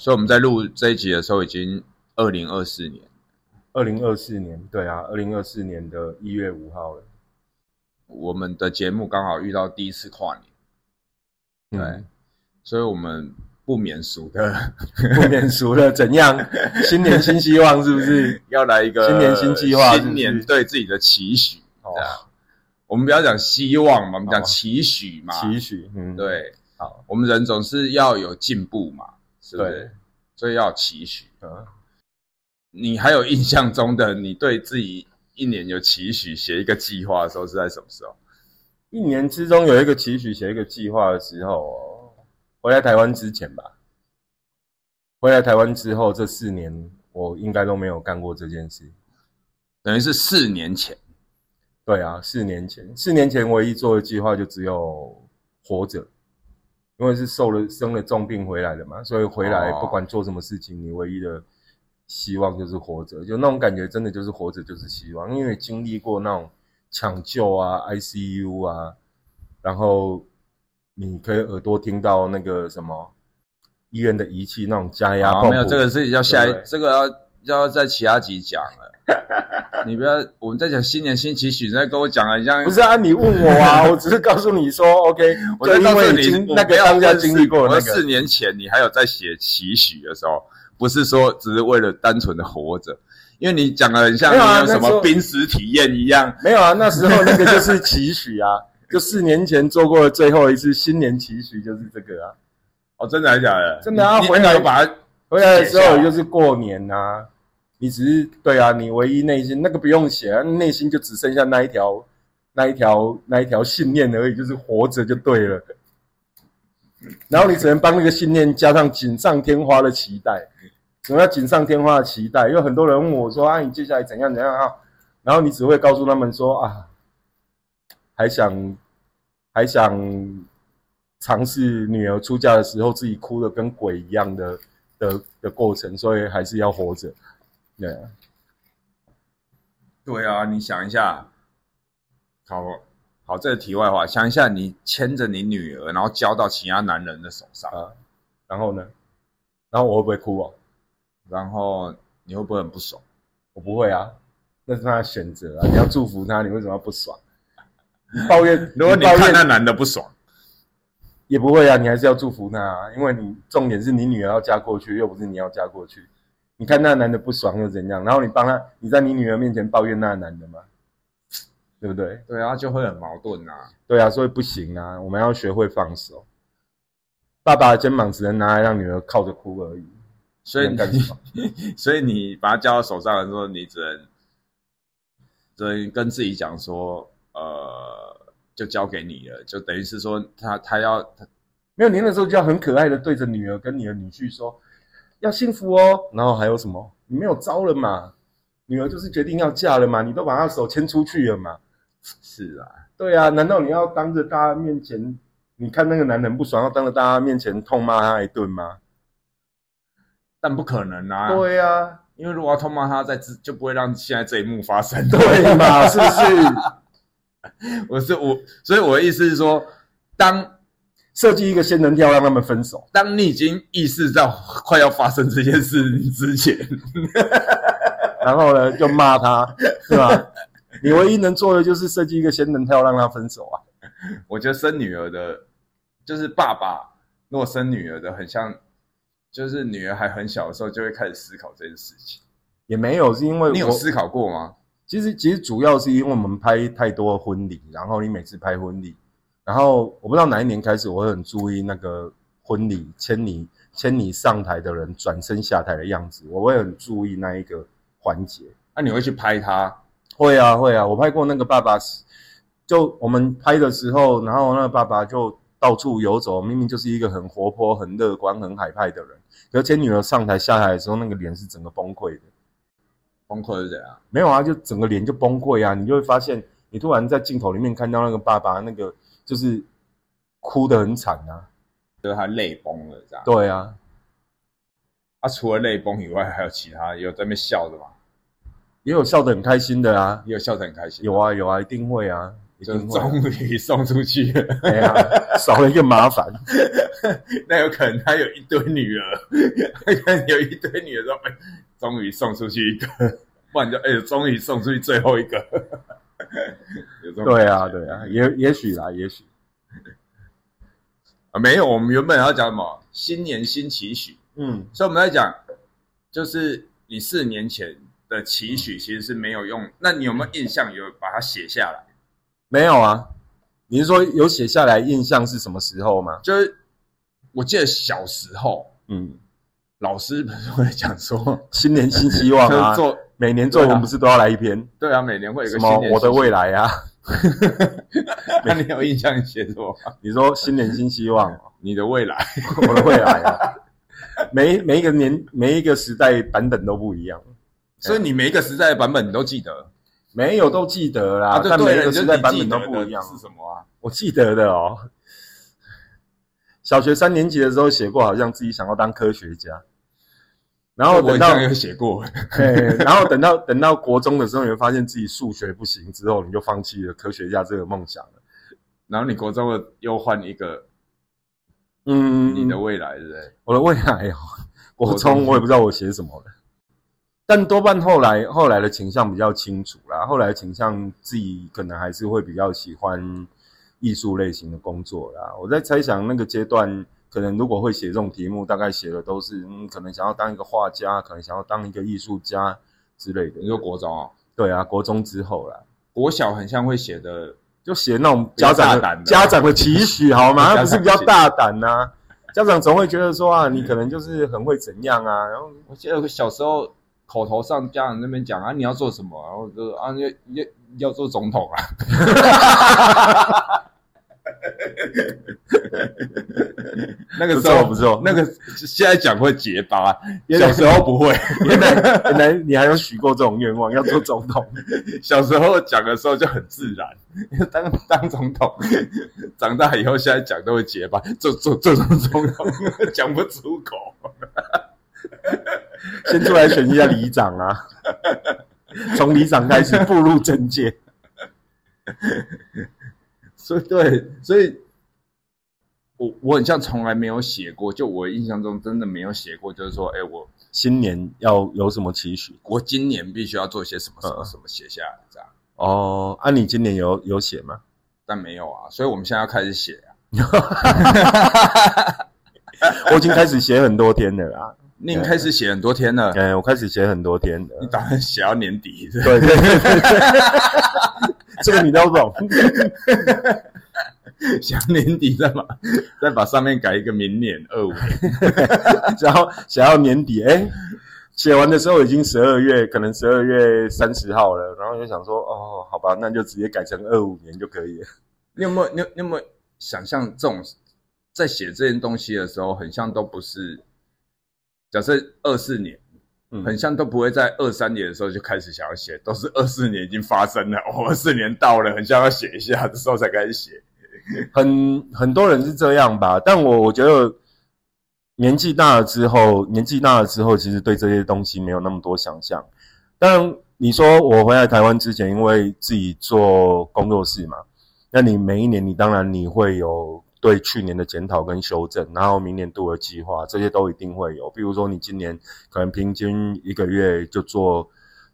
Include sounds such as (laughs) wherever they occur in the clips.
所以我们在录这一集的时候，已经二零二四年。二零二四年，对啊，二零二四年的一月五号了。我们的节目刚好遇到第一次跨年，对，所以我们不免俗的，不免俗的怎样？(laughs) 新年新希望是不是要来一个新年新计划？新年对自己的期许，这样。我们不要讲希望嘛，我们讲期许嘛。期许，嗯，对。好，我们人总是要有进步嘛，是不是？所以要期许。嗯，你还有印象中的你对自己？一年有期许写一个计划的时候是在什么时候？一年之中有一个期许写一个计划的时候，回来台湾之前吧。回来台湾之后这四年，我应该都没有干过这件事，等于是四年前。对啊，四年前，四年前唯一做的计划就只有活着，因为是受了生了重病回来的嘛，所以回来不管做什么事情，你唯一的。希望就是活着，就那种感觉，真的就是活着就是希望。因为经历过那种抢救啊、ICU 啊，然后你可以耳朵听到那个什么医院的仪器那种加压。没有，这个是要下一，这个要要在其他集讲了。(laughs) 你不要，我们在讲新年新期许，你在跟我讲啊，像不是啊？你问我啊，(laughs) 我只是告诉你说，OK，(laughs) 我在告诉你那个当下经历过那个四年前，你还有在写期许的时候。不是说只是为了单纯的活着，因为你讲的很像你有什么濒死体验一样。没有啊，那时候那个就是期许啊，就四年前做过的最后一次新年期许就是这个啊。哦，真的还是假的？真的啊，回来把它回来的时候就是过年呐。你只是对啊，你唯一内心那个不用写啊，内心就只剩下那一条那一条那一条信念而已，就是活着就对了。然后你只能帮那个信念加上锦上添花的期待。什么叫锦上添花的期待？因为很多人问我说：“啊，你接下来怎样怎样啊？”然后你只会告诉他们说：“啊，还想还想尝试女儿出嫁的时候自己哭的跟鬼一样的的的过程，所以还是要活着。”对，对啊，你想一下，好好这个题外话，想一下，你牵着你女儿，然后交到其他男人的手上啊，然后呢？然后我会不会哭啊？然后你会不会很不爽？我不会啊，那是他的选择啊。你要祝福他，你为什么要不爽？你抱怨，(laughs) 如果你看那男的不爽，也不会啊，你还是要祝福他啊。因为你重点是你女儿要嫁过去，又不是你要嫁过去。你看那男的不爽又怎样？然后你帮他，你在你女儿面前抱怨那男的吗？对不对？对啊，就会很矛盾啊。对啊，所以不行啊，我们要学会放手。爸爸的肩膀只能拿来让女儿靠着哭而已。所以你，(laughs) 所以你把他交到手上的时候，你只能，只能跟自己讲说，呃，就交给你了，就等于是说，他他要他没有，您那时候就要很可爱的对着女儿跟你的女婿说，要幸福哦。然后还有什么？你没有招了嘛？女儿就是决定要嫁了嘛？你都把她手牵出去了嘛？是啊，对啊，难道你要当着大家面前，你看那个男人不爽，要当着大家面前痛骂他一顿吗？但不可能啊！对啊，因为如果要痛骂他，在之就不会让现在这一幕发生，对嘛？是不是？(laughs) 我是我，所以我的意思是说，当设计一个仙人跳让他们分手，当你已经意识到快要发生这件事之前，然后呢，就骂他，是吧？(laughs) 你唯一能做的就是设计一个仙人跳让他分手啊！我觉得生女儿的，就是爸爸如果生女儿的，很像。就是女儿还很小的时候，就会开始思考这件事情。也没有，是因为你有思考过吗？其实，其实主要是因为我们拍太多婚礼，然后你每次拍婚礼，然后我不知道哪一年开始，我会很注意那个婚礼牵你牵你上台的人转身下台的样子，我会很注意那一个环节。那你会去拍他？会啊，会啊，我拍过那个爸爸，就我们拍的时候，然后那个爸爸就。到处游走，明明就是一个很活泼、很乐观、很海派的人，而且女儿上台下台的时候，那个脸是整个崩溃的。崩溃是怎样？没有啊，就整个脸就崩溃啊！你就会发现，你突然在镜头里面看到那个爸爸，那个就是哭得很惨啊，就是他泪崩了，这样。对啊，他除了泪崩以外，还有其他有在那边笑的吗？也有笑得很开心的啊，也有笑得很开心。有啊有啊，一定会啊。就终于送出去了，哎呀，少了一个麻烦。(laughs) 那有可能他有一堆女儿，(laughs) 可能有一堆女儿说：“哎，终于送出去一个，不然就哎，终于送出去最后一个。” (laughs) 对啊，对啊，也也许啦，也许啊，没有。我们原本要讲什么？新年新期许。嗯，所以我们在讲，就是你四年前的期许其实是没有用。那你有没有印象？有把它写下来？没有啊，你是说有写下来？印象是什么时候吗？就是我记得小时候，嗯，老师不是会讲说新年新希望啊，做每年作文不是都要来一篇？对啊，每年会有个什么我的未来啊？(laughs) 那你有印象写什么？(laughs) 你说新年新希望，你的未来，(laughs) 我的未来啊，每每一个年每一个时代版本都不一样，所以你每一个时代的版本你都记得。没有都记得啦，但每一个时代版本都不一样。是什么啊？我记得的哦。小学三年级的时候写过，好像自己想要当科学家。然后等到有写过，(laughs) 然后等到等到国中的时候，你会发现自己数学不行，之后你就放弃了科学家这个梦想了。然后你国中的又换一个，嗯，你的未来对不对？我的未来哦，国中我也不知道我写什么了。但多半后来后来的倾向比较清楚啦，后来倾向自己可能还是会比较喜欢艺术类型的工作啦。我在猜想那个阶段，可能如果会写这种题目，大概写的都是嗯，可能想要当一个画家，可能想要当一个艺术家之类的。你说国中啊？对啊，国中之后啦，国小很像会写的，就写那种家长的家长的期许，好吗？(laughs) 不是比较大胆呐？家长总会觉得说啊，你可能就是很会怎样啊？然后我记得小时候。口头上家长那边讲啊，你要做什么？然后就啊，要要要做总统啊。(laughs) (laughs) 那个时候不错，那个现在讲会结巴，小时候不会。(laughs) 原来原来你还有许过这种愿望，要做总统。(laughs) 小时候讲的时候就很自然，当当总统。长大以后现在讲都会结巴，做做做总统讲不出口。先出来选一下里长啊，从里长开始步入政界。所以对，所以我我很像从来没有写过，就我印象中真的没有写过，就是说，哎，我新年要有什么期许？我今年必须要做些什么什么什么，写下来这样。哦，啊，你今年有有写吗？但没有啊，所以我们现在要开始写啊。(laughs) 我已经开始写很多天了啊。(laughs) 你开始写很多天了，哎，我开始写很多天了。你打算写到年底？对对对，(laughs) 这个你都懂。(laughs) 想年底再把再把上面改一个明年二五年，(laughs) 然后想要年底，哎，写完的时候已经十二月，可能十二月三十号了，然后就想说，哦，好吧，那就直接改成二五年就可以了。(laughs) 你有没有你有没有想象这种在写这件东西的时候，很像都不是。假设二四年，很像都不会在二三年的时候就开始想要写，都是二四年已经发生了，(laughs) 二四年到了，很像要写一下的时候才开始写。(laughs) 很很多人是这样吧，但我我觉得年纪大了之后，年纪大了之后，其实对这些东西没有那么多想象。但你说我回来台湾之前，因为自己做工作室嘛，那你每一年你当然你会有。对去年的检讨跟修正，然后明年度的计划，这些都一定会有。比如说，你今年可能平均一个月就做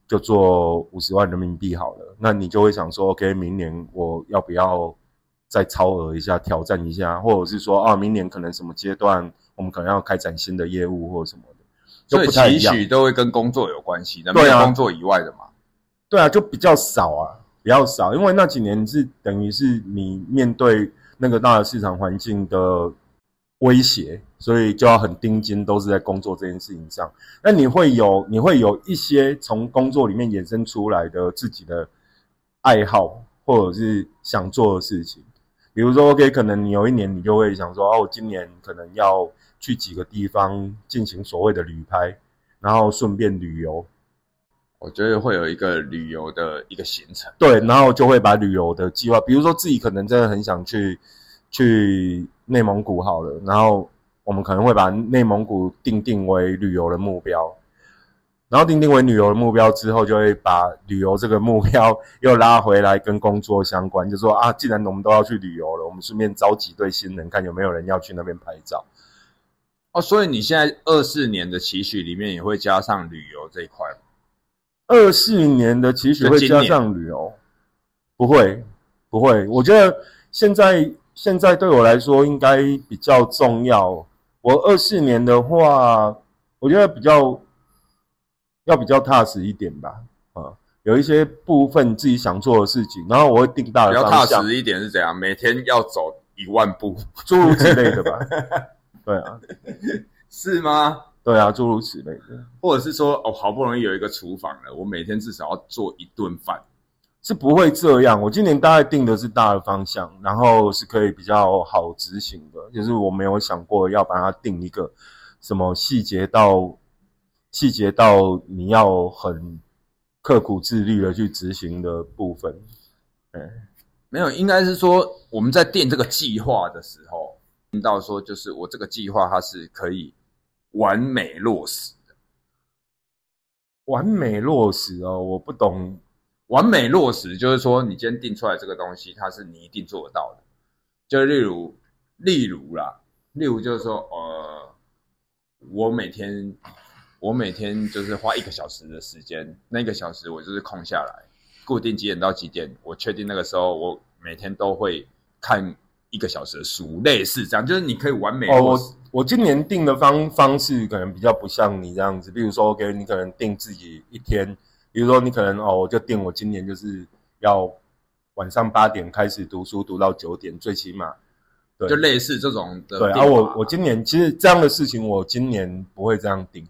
就做五十万人民币好了，那你就会想说，OK，明年我要不要再超额一下，挑战一下，或者是说，啊，明年可能什么阶段我们可能要开展新的业务或者什么的，所以期许都会跟工作有关系，没有工作以外的嘛？对啊，就比较少啊，比较少，因为那几年是等于是你面对。那个大的市场环境的威胁，所以就要很盯紧，都是在工作这件事情上。那你会有，你会有一些从工作里面衍生出来的自己的爱好，或者是想做的事情。比如说，OK，可能你有一年你就会想说，哦，今年可能要去几个地方进行所谓的旅拍，然后顺便旅游。我觉得会有一个旅游的一个行程，对，然后就会把旅游的计划，比如说自己可能真的很想去去内蒙古好了，然后我们可能会把内蒙古定定为旅游的目标，然后定定为旅游的目标之后，就会把旅游这个目标 (laughs) 又拉回来跟工作相关，就说啊，既然我们都要去旅游了，我们顺便招几对新人，看有没有人要去那边拍照。哦，所以你现在二四年的期许里面也会加上旅游这一块吗？二四年的期许会加上旅游？不会，不会。我觉得现在现在对我来说应该比较重要。我二四年的话，我觉得比较。要比较踏实一点吧，啊，有一些部分自己想做的事情，然后我会定大的方向。比较踏实一点是怎样？每天要走一万步，诸如此类的吧？(laughs) 对啊，是吗？对啊，诸如此类的，或者是说，哦，好不容易有一个厨房了，我每天至少要做一顿饭，是不会这样。我今年大概定的是大的方向，然后是可以比较好执行的，就是我没有想过要把它定一个什么细节到。细节到你要很刻苦自律的去执行的部分，嗯，没有，应该是说我们在定这个计划的时候，听到说就是我这个计划它是可以完美落实的，完美落实哦，我不懂，完美落实就是说你今天定出来这个东西，它是你一定做得到的，就例如，例如啦，例如就是说，呃，我每天。我每天就是花一个小时的时间，那个小时我就是空下来，固定几点到几点，我确定那个时候我每天都会看一个小时的书，类似这样，就是你可以完美。哦，我我今年定的方方式可能比较不像你这样子，比如说给你可能定自己一天，比如说你可能哦，我就定我今年就是要晚上八点开始读书，读到九点，最起码，对，就类似这种的。对，而我我今年其实这样的事情，我今年不会这样定。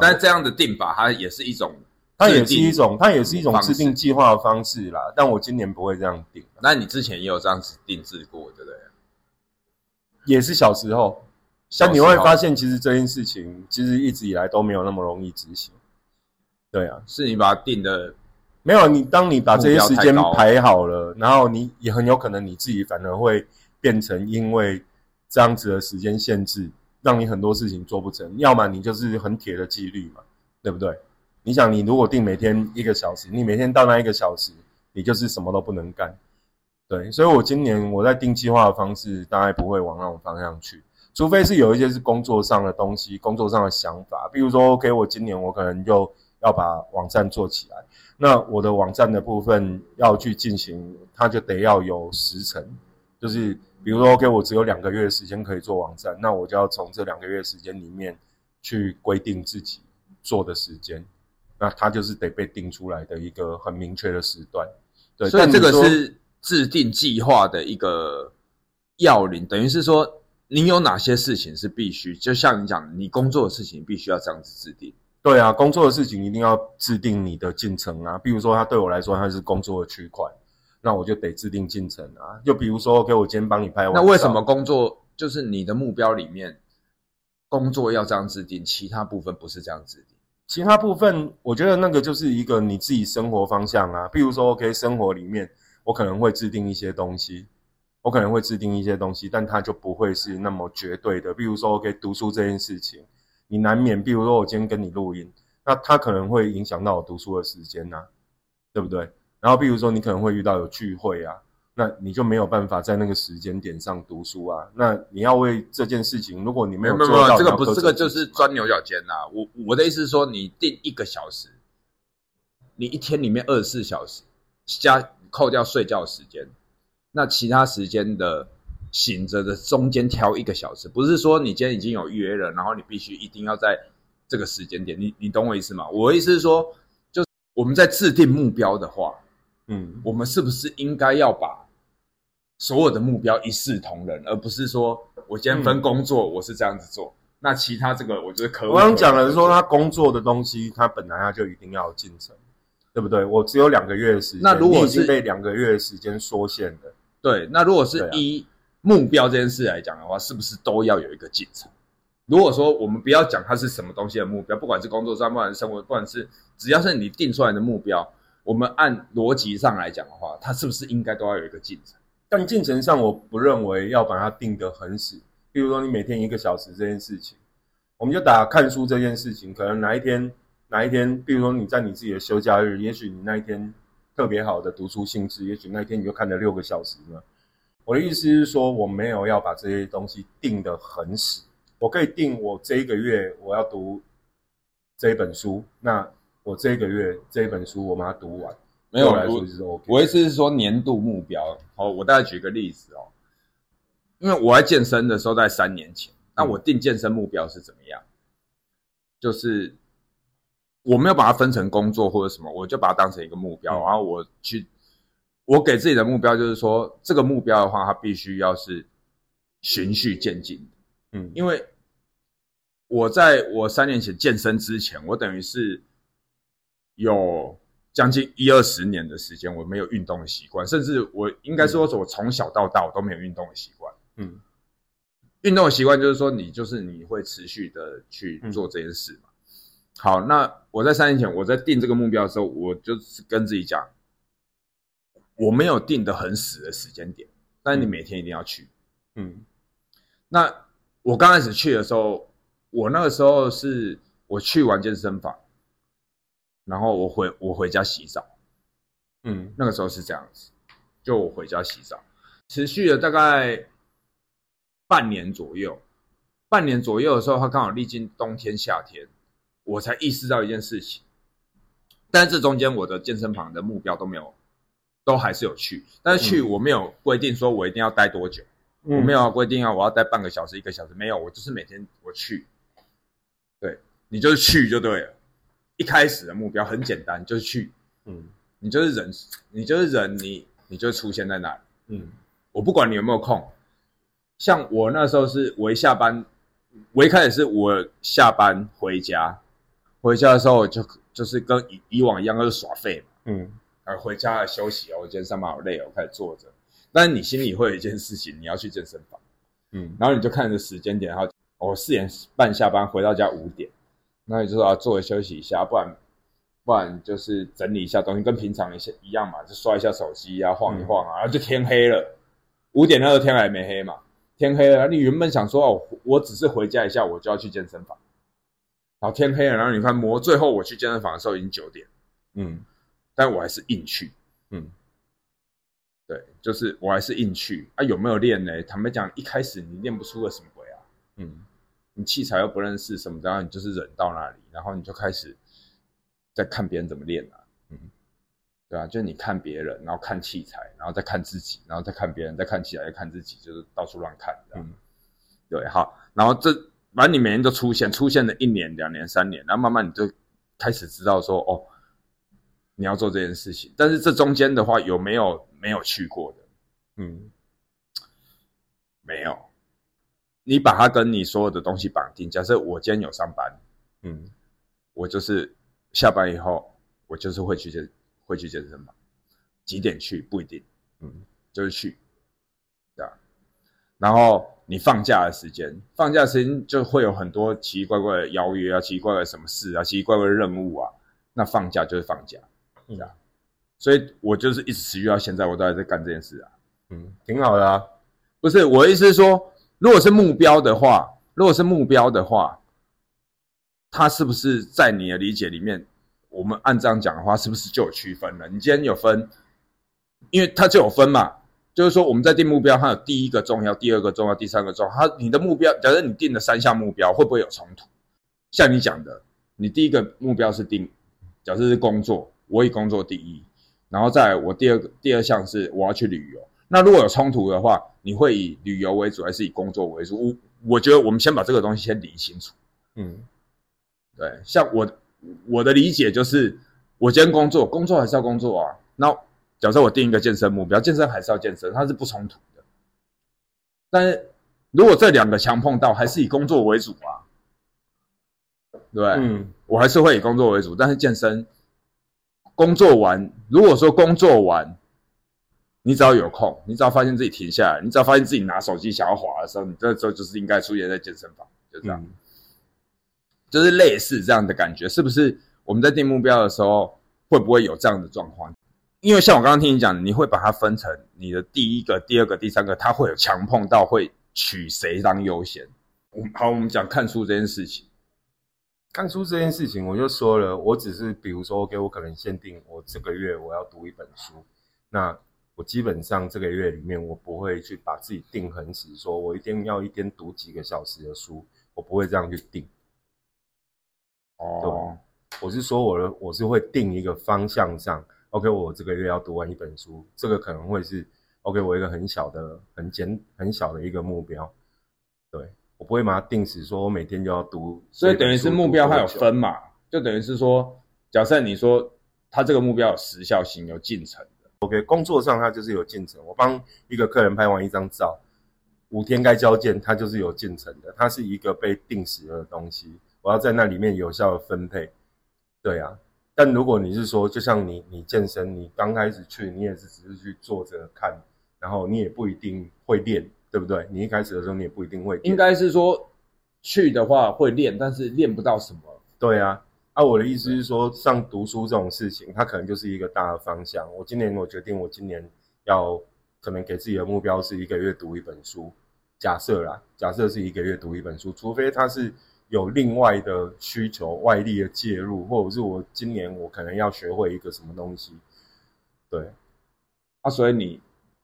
但这样的定法，它也是一种，它也是一种，它也是一种制定计划的方式啦。但我今年不会这样定。那你之前也有这样子定制过，对不对？也是小时候，但你会发现，其实这件事情其实一直以来都没有那么容易执行。对啊，是你把它定的没有？你当你把这些时间排好了，然后你也很有可能你自己反而会变成因为这样子的时间限制。让你很多事情做不成，要么你就是很铁的纪律嘛，对不对？你想，你如果定每天一个小时，你每天到那一个小时，你就是什么都不能干，对。所以我今年我在定计划的方式，大概不会往那种方向去，除非是有一些是工作上的东西，工作上的想法，比如说，OK，我今年我可能就要把网站做起来，那我的网站的部分要去进行，它就得要有时程，就是。比如说，OK，我只有两个月的时间可以做网站，那我就要从这两个月时间里面去规定自己做的时间，那它就是得被定出来的一个很明确的时段。对，所以这个是制定计划的一个要领，等于是说，你有哪些事情是必须，就像你讲，你工作的事情必须要这样子制定。对啊，工作的事情一定要制定你的进程啊。比如说，它对我来说，它是工作的区块。那我就得制定进程啊，就比如说，OK，我今天帮你拍完。那为什么工作就是你的目标里面，工作要这样制定，其他部分不是这样制定？其他部分，我觉得那个就是一个你自己生活方向啊。比如说，OK，生活里面我可能会制定一些东西，我可能会制定一些东西，但它就不会是那么绝对的。比如说，OK，读书这件事情，你难免，比如说我今天跟你录音，那它可能会影响到我读书的时间呐，对不对？然后，比如说你可能会遇到有聚会啊，那你就没有办法在那个时间点上读书啊。那你要为这件事情，如果你没有做到，这个不是这个就是钻牛角尖呐。我我的意思是说，你定一个小时，你一天里面二十四小时加扣掉睡觉时间，那其他时间的醒着的中间挑一个小时，不是说你今天已经有预约了，然后你必须一定要在这个时间点，你你懂我意思吗？我的意思是说，就我们在制定目标的话。嗯，我们是不是应该要把所有的目标一视同仁，而不是说我今天分工作，我是这样子做，那其他这个我觉得可。我刚讲了说，他工作的东西，他本来他就一定要进程，对不对？我只有两个月的时间，那如果是被两个月的时间缩限的，对，那如果是一目标这件事来讲的话，是不是都要有一个进程？如果说我们不要讲它是什么东西的目标，不管是工作上，不管是生活，不管是只要是你定出来的目标。我们按逻辑上来讲的话，它是不是应该都要有一个进程？但进程上，我不认为要把它定得很死。比如说，你每天一个小时这件事情，我们就打看书这件事情，可能哪一天哪一天，比如说你在你自己的休假日，也许你那一天特别好的读书兴致，也许那一天你就看了六个小时呢。我的意思是说，我没有要把这些东西定得很死，我可以定我这一个月我要读这一本书，那我这一个月这一本书我把它读完，没有来说是 OK。我意思是说年度目标。好，我大概举个例子哦，因为我在健身的时候在三年前，那我定健身目标是怎么样？就是我没有把它分成工作或者什么，我就把它当成一个目标，然后我去。我给自己的目标就是说，这个目标的话，它必须要是循序渐进的。嗯，因为我在我三年前健身之前，我等于是有将近一二十年的时间，我没有运动的习惯，甚至我应该说，我从小到大我都没有运动的习惯。嗯，运动的习惯就是说，你就是你会持续的去做这件事嘛。好，那我在三年前我在定这个目标的时候，我就是跟自己讲。我没有定的很死的时间点，但是你每天一定要去。嗯，那我刚开始去的时候，我那个时候是我去完健身房，然后我回我回家洗澡。嗯，那个时候是这样子，就我回家洗澡，持续了大概半年左右。半年左右的时候，他刚好历经冬天夏天，我才意识到一件事情。但是这中间我的健身房的目标都没有。都还是有去，但是去我没有规定说我一定要待多久，我没有规定啊，我要待半个小时、一个小时，没有，我就是每天我去，对你就是去就对了。一开始的目标很简单，就是去，嗯，你就是人，你就是人，你你就出现在那里，嗯，我不管你有没有空。像我那时候是我一下班，我一开始是我下班回家，回家的时候就就是跟以以往一样，就是耍废嘛，嗯。呃，回家了休息哦。我今天上班好累哦，开始坐着。但是你心里会有一件事情，你要去健身房，嗯，然后你就看着时间点，然后我四点半下班，回到家五点，那你就说要坐着休息一下，不然不然就是整理一下东西，跟平常一些一样嘛，就刷一下手机啊，晃一晃啊，然后就天黑了。五点那个天还没黑嘛，天黑了，你原本想说哦，我只是回家一下，我就要去健身房，然后天黑了，然后你看磨，最后我去健身房的时候已经九点，嗯。但我还是硬去，嗯，对，就是我还是硬去啊。有没有练呢？坦白讲，一开始你练不出个什么鬼啊，嗯，你器材又不认识什么的，然后你就是忍到那里，然后你就开始在看别人怎么练了，嗯，对啊，就你看别人，然后看器材，然后再看自己，然后再看别人，再看器材，再看自己，就是到处乱看，嗯，对，好，然后这反正你每年都出现，出现了一年、两年、三年，然后慢慢你就开始知道说，哦。你要做这件事情，但是这中间的话有没有没有去过的？嗯，没有。你把它跟你所有的东西绑定。假设我今天有上班，嗯，我就是下班以后，我就是会去健会去健身房，几点去不一定，嗯，就是去，对吧？然后你放假的时间，放假时间就会有很多奇奇怪怪的邀约啊，奇奇怪怪什么事啊，奇奇怪怪的任务啊，那放假就是放假。嗯啊，所以我就是一直持续到现在，我都还在干这件事啊。嗯，挺好的啊。不是我的意思是说，如果是目标的话，如果是目标的话，它是不是在你的理解里面，我们按这样讲的话，是不是就有区分了？你今天有分，因为它就有分嘛。就是说，我们在定目标，它有第一个重要，第二个重要，第三个重要。它你的目标，假设你定的三项目标，会不会有冲突？像你讲的，你第一个目标是定，假设是工作。我以工作第一，然后再我第二个第二项是我要去旅游。那如果有冲突的话，你会以旅游为主还是以工作为主？我我觉得我们先把这个东西先理清楚。嗯，对，像我我的理解就是，我今天工作，工作还是要工作啊。那假设我定一个健身目标，健身还是要健身，它是不冲突的。但是如果这两个强碰到，还是以工作为主啊，对，嗯，我还是会以工作为主，但是健身。工作完，如果说工作完，你只要有空，你只要发现自己停下来，你只要发现自己拿手机想要滑的时候，你这时候就是应该出现在健身房，就这样，就是类似这样的感觉，是不是？我们在定目标的时候，会不会有这样的状况？因为像我刚刚听你讲，你会把它分成你的第一个、第二个、第三个，它会有强碰到，会取谁当优先？好，我们讲看书这件事情，看书这件事情，我就说了，我只是比如说，OK，我可能限定我这个月我要读一本书，那我基本上这个月里面，我不会去把自己定很死，说我一定要一天读几个小时的书，我不会这样去定。哦，我是说我的我是会定一个方向上，OK，我这个月要读完一本书，这个可能会是 OK，我一个很小的、很简、很小的一个目标，对。我不会把它定死，说我每天就要读，所以等于是目标它有分嘛，就等于是说，假设你说它这个目标有时效性、有进程的，OK，工作上它就是有进程。我帮一个客人拍完一张照，五天该交件，它就是有进程的，它是一个被定时的东西，我要在那里面有效的分配。对啊，但如果你是说，就像你你健身，你刚开始去，你也是只是去坐着看，然后你也不一定会练。对不对？你一开始的时候，你也不一定会。应该是说，去的话会练，但是练不到什么。对啊，啊，我的意思是说，像读书这种事情，它可能就是一个大的方向。我今年我决定，我今年要可能给自己的目标是一个月读一本书。假设啦，假设是一个月读一本书，除非它是有另外的需求、外力的介入，或者是我今年我可能要学会一个什么东西。对，啊，所以你。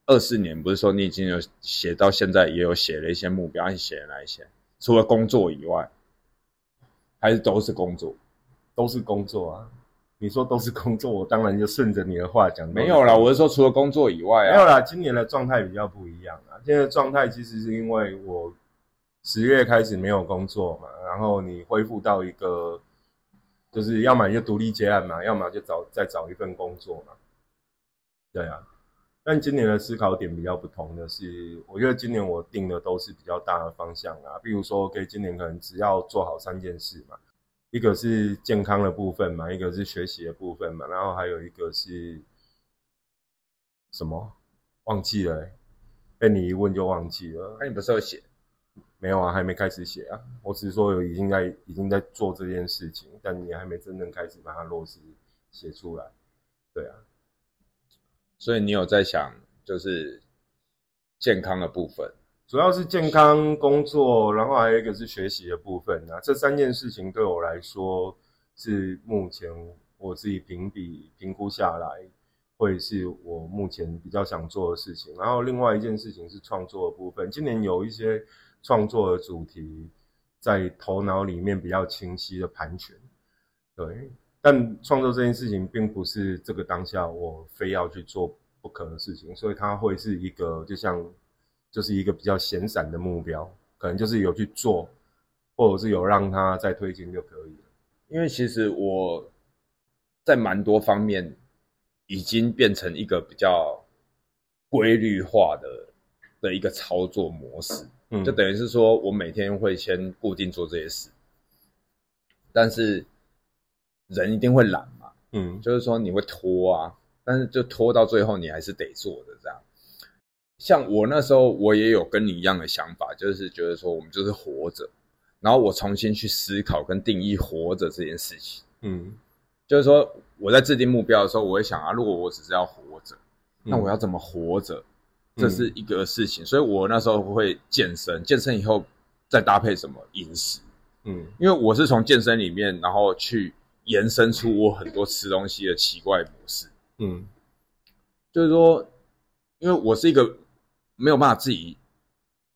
二四年不是说你已经有写到现在，也有写了一些目标，你写了哪一些？除了工作以外，还是都是工作？都是工作啊！你说都是工作，我当然就顺着你的话讲。没有啦，我是说除了工作以外，没有啦。今年的状态比较不一样啊。今年的状态其实是因为我十月开始没有工作嘛，然后你恢复到一个，就是要么就独立接案嘛，要么就找再找一份工作嘛。对啊。但今年的思考点比较不同的是，我觉得今年我定的都是比较大的方向啊，比如说，OK，今年可能只要做好三件事嘛，一个是健康的部分嘛，一个是学习的部分嘛，然后还有一个是什么？忘记了，被你一问就忘记了。那你不是有写？没有啊，还没开始写啊。我只是说有已经在已经在做这件事情，但你还没真正开始把它落实写出来。对啊。所以你有在想，就是健康的部分，主要是健康工作，然后还有一个是学习的部分啊。这三件事情对我来说是目前我自己评比评估下来，会是我目前比较想做的事情。然后另外一件事情是创作的部分，今年有一些创作的主题在头脑里面比较清晰的盘旋，对。但创作这件事情并不是这个当下我非要去做不可的事情，所以它会是一个就像就是一个比较闲散的目标，可能就是有去做，或者是有让它再推进就可以了。因为其实我在蛮多方面已经变成一个比较规律化的的一个操作模式，嗯，就等于是说我每天会先固定做这些事，但是。人一定会懒嘛，嗯，就是说你会拖啊，但是就拖到最后你还是得做的这样。像我那时候我也有跟你一样的想法，就是觉得说我们就是活着，然后我重新去思考跟定义活着这件事情，嗯，就是说我在制定目标的时候，我会想啊，如果我只是要活着，那我要怎么活着？这是一个事情，所以我那时候会健身，健身以后再搭配什么饮食，嗯，因为我是从健身里面然后去。延伸出我很多吃东西的奇怪模式，嗯，就是说，因为我是一个没有办法自己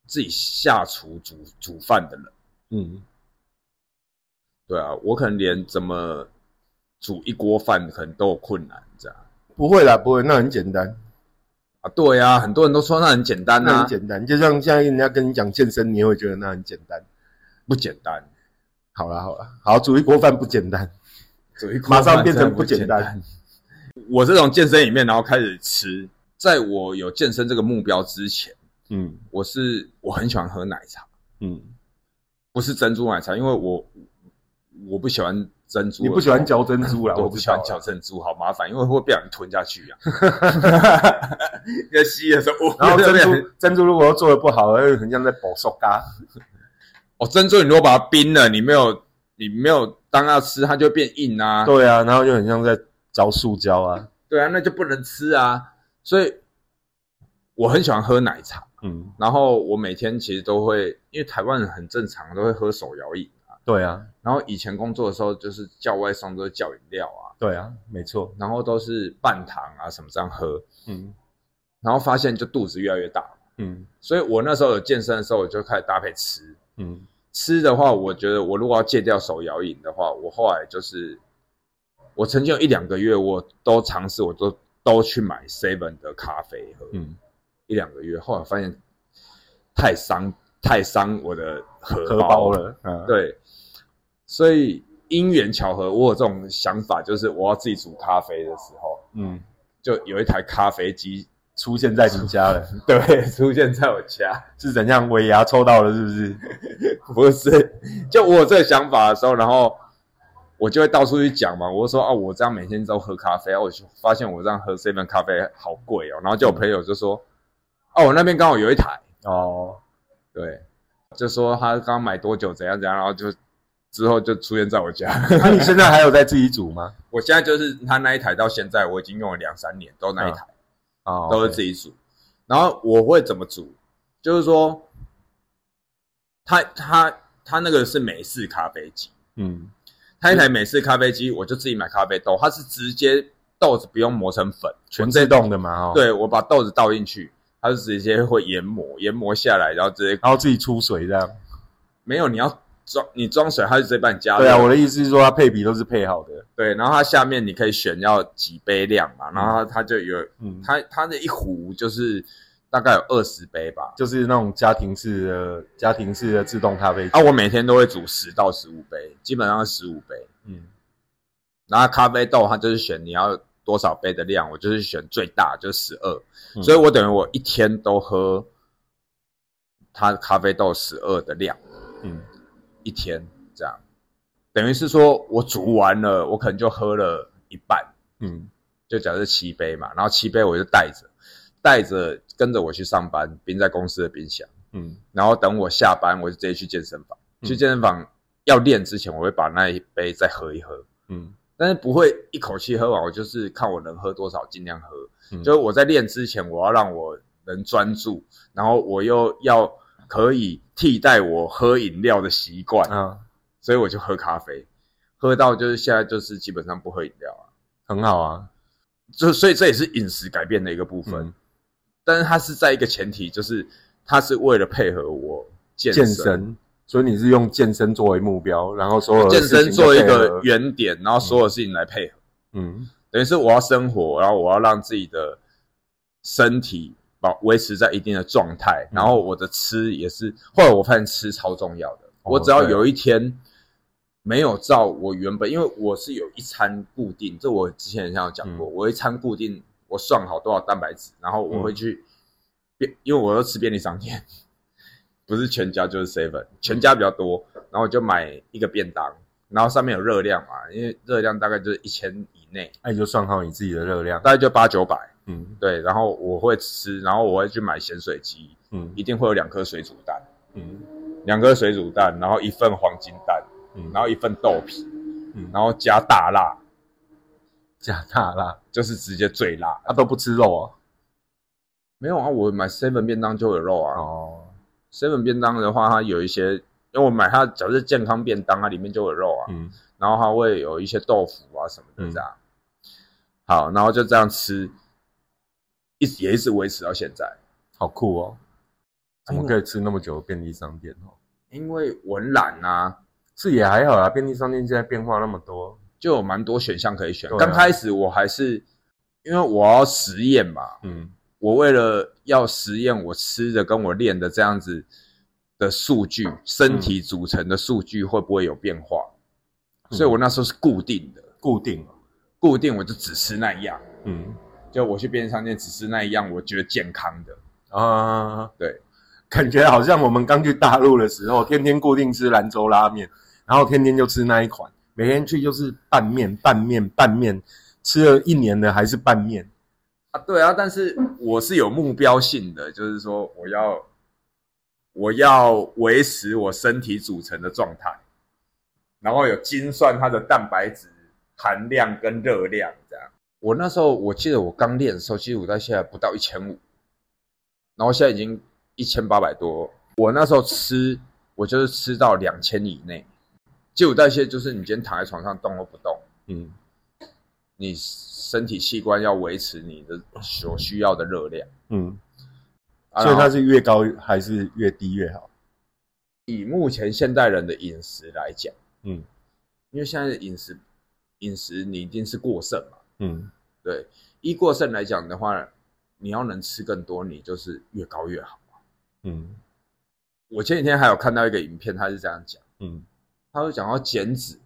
自己下厨煮煮饭的人，嗯，对啊，我可能连怎么煮一锅饭可能都有困难，这样。不会啦，不会，那很简单。啊，对啊，很多人都说那很简单啊，很简单，就像现在人家跟你讲健身，你也会觉得那很简单，不简单，好了好了，好煮一锅饭不简单。煮一锅马上变成不简单。我这种健身里面，然后开始吃。在我有健身这个目标之前，嗯，我是我很喜欢喝奶茶，嗯，不是珍珠奶茶，因为我我不喜欢珍珠，你不喜欢嚼珍珠啦，我不喜欢嚼珍珠，好麻烦，因为会被人吞下去呀。(laughs) 要吸的时候，然后珍珠珍珠如果做的不好，又很像在剥塑嘎。(laughs) 哦，珍珠你如果把它冰了，你没有你没有。当要吃，它就变硬啊。对啊，然后就很像在嚼塑胶啊。对啊，那就不能吃啊。所以我很喜欢喝奶茶。嗯，然后我每天其实都会，因为台湾人很正常，都会喝手摇饮啊。对啊，然后以前工作的时候就是叫外送都是叫饮料啊，对啊，没错，然后都是半糖啊什么这样喝，嗯，然后发现就肚子越来越大，嗯，所以我那时候有健身的时候，我就开始搭配吃，嗯，吃的话，我觉得我如果要戒掉手摇饮的话，我后来就是我曾经有一两个月，我都尝试，我都都去买 seven 的咖啡喝，嗯，一两个月，后来发现太伤。太伤我的荷包了，对，所以因缘巧合，我有这种想法，就是我要自己煮咖啡的时候，嗯，就有一台咖啡机出现在你家了，(laughs) 对，出现在我家，是怎样？尾牙抽到了，是不是？(laughs) 不是，就我有这个想法的时候，然后我就会到处去讲嘛，我说啊，我这样每天都喝咖啡，我就发现我这样喝这份咖啡好贵哦，然后就有朋友就说，哦，我那边刚好有一台哦。对，就说他刚买多久怎样怎样，然后就之后就出现在我家。那你现在还有在自己煮吗？(laughs) 我现在就是他那一台到现在我已经用了两三年，都那一台，哦，都是自己煮。然后我会怎么煮？就是说，他他他那个是美式咖啡机，嗯，他一台美式咖啡机，我就自己买咖啡豆，它是直接豆子不用磨成粉，全自动的嘛，哦，对我把豆子倒进去。它就直接会研磨，研磨下来，然后直接，然后自己出水这样。没有，你要装，你装水，它就直接帮你加。对啊，我的意思是说，它配比都是配好的。对，然后它下面你可以选要几杯量嘛，然后它就有，嗯，它它的一壶就是大概有二十杯吧，就是那种家庭式的家庭式的自动咖啡机。啊，我每天都会煮十到十五杯，基本上是十五杯。嗯，然后咖啡豆它就是选你要。多少杯的量，我就是选最大，就是十二，所以我等于我一天都喝它咖啡豆十二的量，嗯，一天这样，等于是说我煮完了，我可能就喝了一半，嗯，就假设七杯嘛，然后七杯我就带着，带着跟着我去上班，冰在公司的冰箱，嗯，然后等我下班，我就直接去健身房，去健身房要练之前，我会把那一杯再喝一喝，嗯。但是不会一口气喝完，我就是看我能喝多少，尽量喝。就是我在练之前，我要让我能专注，然后我又要可以替代我喝饮料的习惯。啊，所以我就喝咖啡，喝到就是现在就是基本上不喝饮料啊，很好啊。就所以这也是饮食改变的一个部分，但是它是在一个前提，就是它是为了配合我健身。所以你是用健身作为目标，然后所有健身做一个原点，然后所有事情来配合。嗯，等于是我要生活，然后我要让自己的身体保维持在一定的状态，然后我的吃也是。后来我发现吃超重要的，我只要有一天没有照我原本，因为我是有一餐固定，这我之前好像有讲过，我一餐固定，我算好多少蛋白质，然后我会去便，因为我要吃便利商店。不是全家就是 seven，全家比较多，然后我就买一个便当，然后上面有热量嘛，因为热量大概就是一千以内，那你就算好你自己的热量，大概就八九百，嗯，对，然后我会吃，然后我会去买咸水鸡，嗯，一定会有两颗水煮蛋，嗯，两颗水煮蛋，然后一份黄金蛋，嗯，然后一份豆皮，嗯，然后加大辣，加大辣就是直接最辣，他都不吃肉啊？没有啊，我买 seven 便当就有肉啊，哦。seven 便当的话，它有一些，因为我买它，假设健康便当啊，里面就有肉啊，嗯，然后它会有一些豆腐啊什么的这样，好，然后就这样吃，一直也一直维持到现在，好酷哦，怎么可以吃那么久便利商店哦？因为我懒啊，是也还好啊，便利商店现在变化那么多，就有蛮多选项可以选。刚开始我还是因为我要实验嘛，嗯。我为了要实验我吃的跟我练的这样子的数据，身体组成的数据会不会有变化？所以我那时候是固定的，固定，固定，我就只吃那一样。嗯，就我去便利商店只吃那一样，我觉得健康的啊。对，感觉好像我们刚去大陆的时候，天天固定吃兰州拉面，然后天天就吃那一款，每天去就是拌面、拌面、拌面，吃了一年的还是拌面。啊，对啊，但是我是有目标性的，就是说我要我要维持我身体组成的状态，然后有精算它的蛋白质含量跟热量这样。我那时候我记得我刚练的时候，其实我到现在不到一千五，然后现在已经一千八百多。我那时候吃，我就是吃到两千以内，基础代谢就是你今天躺在床上动都不动，嗯，你身体器官要维持你的所需要的热量，嗯，所以它是越高还是越低越好？以目前现代人的饮食来讲，嗯，因为现在的饮食饮食你一定是过剩嘛，嗯，对，一过剩来讲的话，你要能吃更多，你就是越高越好。嗯，我前几天还有看到一个影片，他是这样讲，嗯，他会讲到减脂，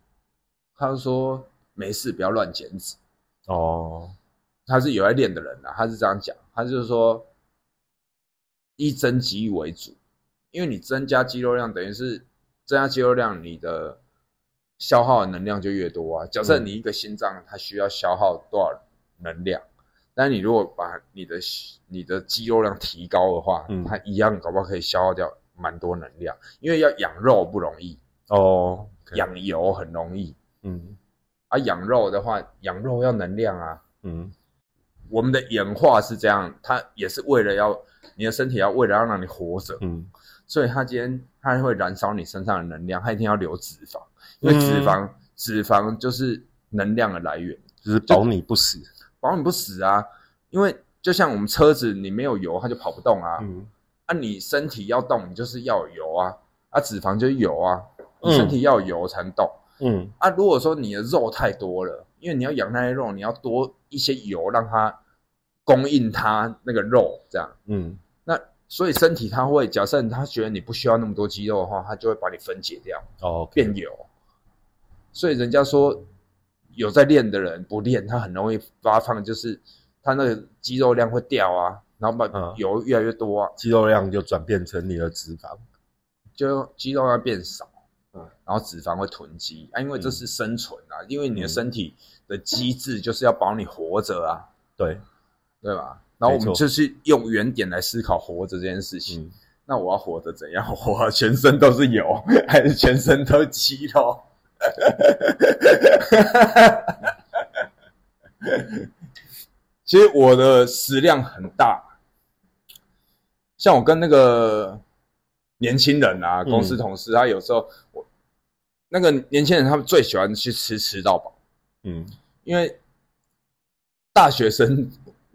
他就说没事不要乱减脂，哦，他是有在练的人啊，他是这样讲，他就是说以增肌为主。因为你增加肌肉量，等于是增加肌肉量，你的消耗的能量就越多啊。假设你一个心脏它需要消耗多少能量，但你如果把你的你的肌肉量提高的话，它一样搞不好可以消耗掉蛮多能量。因为要养肉不容易哦，养油很容易。嗯，啊，养肉的话，养肉要能量啊。嗯，我们的演化是这样，它也是为了要你的身体要为了要让你活着。嗯。所以它今天它会燃烧你身上的能量，它一定要留脂肪，因为脂肪脂肪就是能量的来源，就是保你不死，保你不死啊！因为就像我们车子，你没有油它就跑不动啊。嗯，啊，你身体要动，你就是要有油啊，啊，脂肪就是油啊，你身体要油才能动。嗯，啊，如果说你的肉太多了，因为你要养那些肉，你要多一些油让它供应它那个肉，这样。嗯。那所以身体它会，假设它觉得你不需要那么多肌肉的话，它就会把你分解掉，哦，变油。所以人家说有在练的人不练，他很容易发胖，就是他那个肌肉量会掉啊，然后把油越来越多啊，肌肉量就转变成你的脂肪，就肌肉要变少，嗯，然后脂肪会囤积啊，因为这是生存啊，因为你的身体的机制就是要保你活着啊，对，对吧？然后我们就是用原点来思考活着这件事情。(laughs) 那我要活得怎样？活全身都是油，还是全身都肌肉？(laughs) 其实我的食量很大，像我跟那个年轻人啊，公司同事，他有时候我那个年轻人，他们最喜欢去吃吃到饱。嗯，因为大学生。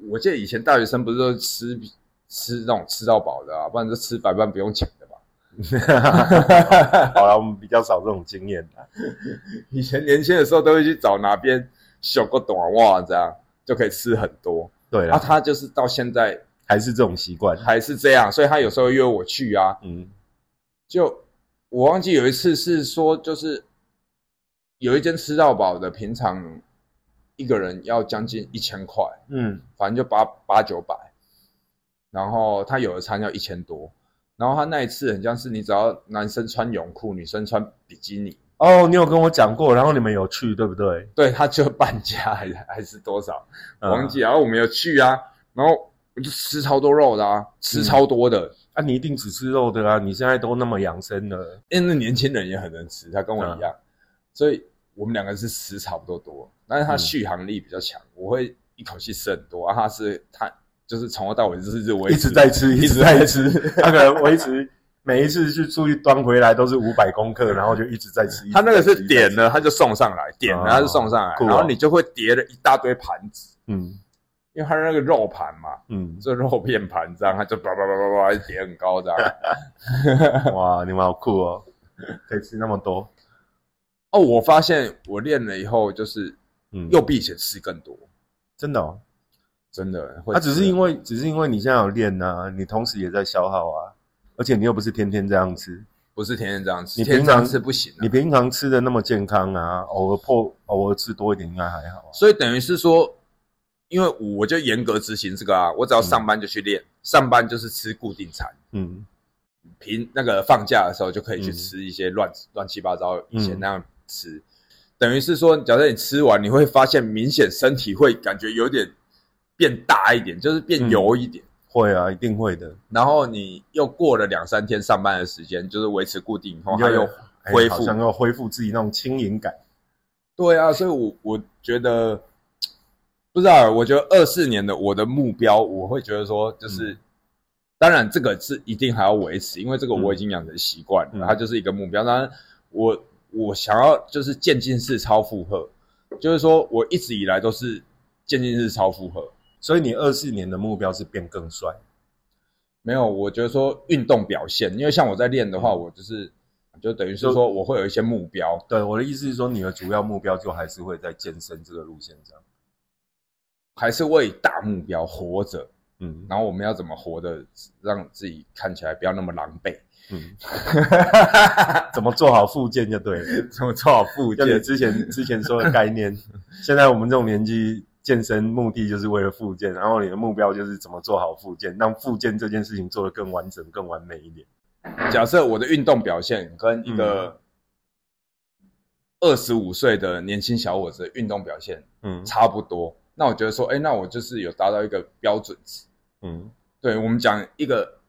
我记得以前大学生不是都吃吃那种吃到饱的啊，不然就吃白饭不用钱的吧？(laughs) 好了，我们比较少这种经验的。(laughs) 以前年轻的时候都会去找哪边小个短袜，这样就可以吃很多。对啊，他就是到现在还是这种习惯，还是这样，所以他有时候约我去啊。嗯，就我忘记有一次是说，就是有一间吃到饱的，平常。一个人要将近一千块，嗯，反正就八八九百，然后他有的餐要一千多，然后他那一次很像是你只要男生穿泳裤，女生穿比基尼。哦，你有跟我讲过，然后你们有去对不对？对，他就半价还还是多少，忘记。然后我们有去啊，然后我就吃超多肉的啊，吃超多的啊，你一定只吃肉的啊，你现在都那么养生了，因为那年轻人也很能吃，他跟我一样，所以我们两个是吃差不多多。但是他续航力比较强，我会一口气吃很多。啊，他是他就是从头到尾就是一直在吃，一直在吃。他可能维持每一次去出去端回来都是五百公克，然后就一直在吃。他那个是点了，他就送上来，点了他就送上来，然后你就会叠了一大堆盘子。嗯，因为它是那个肉盘嘛，嗯，这肉片盘这样，它就叭叭叭叭叭叠很高这样。(laughs) 哇，你们好酷哦，可以吃那么多。哦，我发现我练了以后就是。又比以前吃更多，真的，哦，真的。他只是因为，只是因为你现在有练呐，你同时也在消耗啊，而且你又不是天天这样吃，不是天天这样吃，你平常吃不行。你平常吃的那么健康啊，偶尔破，偶尔吃多一点应该还好。所以等于是说，因为我就严格执行这个啊，我只要上班就去练，上班就是吃固定餐，嗯，平那个放假的时候就可以去吃一些乱乱七八糟以前那样吃。等于是说，假设你吃完，你会发现明显身体会感觉有点变大一点，就是变油一点。会啊，一定会的。然后你又过了两三天上班的时间，就是维持固定以后，它又恢复，想要恢复自己那种轻盈感。对啊，所以我我觉得不知道，我觉得二四年的我的目标，我会觉得说，就是当然这个是一定还要维持，因为这个我已经养成习惯了，它就是一个目标。当然我。我想要就是渐进式超负荷，就是说我一直以来都是渐进式超负荷，所以你二四年的目标是变更帅？没有，我觉得说运动表现，因为像我在练的话，我就是就等于是说我会有一些目标。对，我的意思是说，你的主要目标就还是会在健身这个路线上，还是为大目标活着。嗯，然后我们要怎么活的，让自己看起来不要那么狼狈？嗯，(laughs) 怎么做好复健就对了，(laughs) 怎么做好复健？之前 (laughs) 之前说的概念，现在我们这种年纪健身目的就是为了复健，然后你的目标就是怎么做好复健，让复健这件事情做得更完整、更完美一点。假设我的运动表现跟一个二十五岁的年轻小伙子运动表现，嗯，差不多，那我觉得说，哎，那我就是有达到一个标准值。嗯，对，我们讲一个，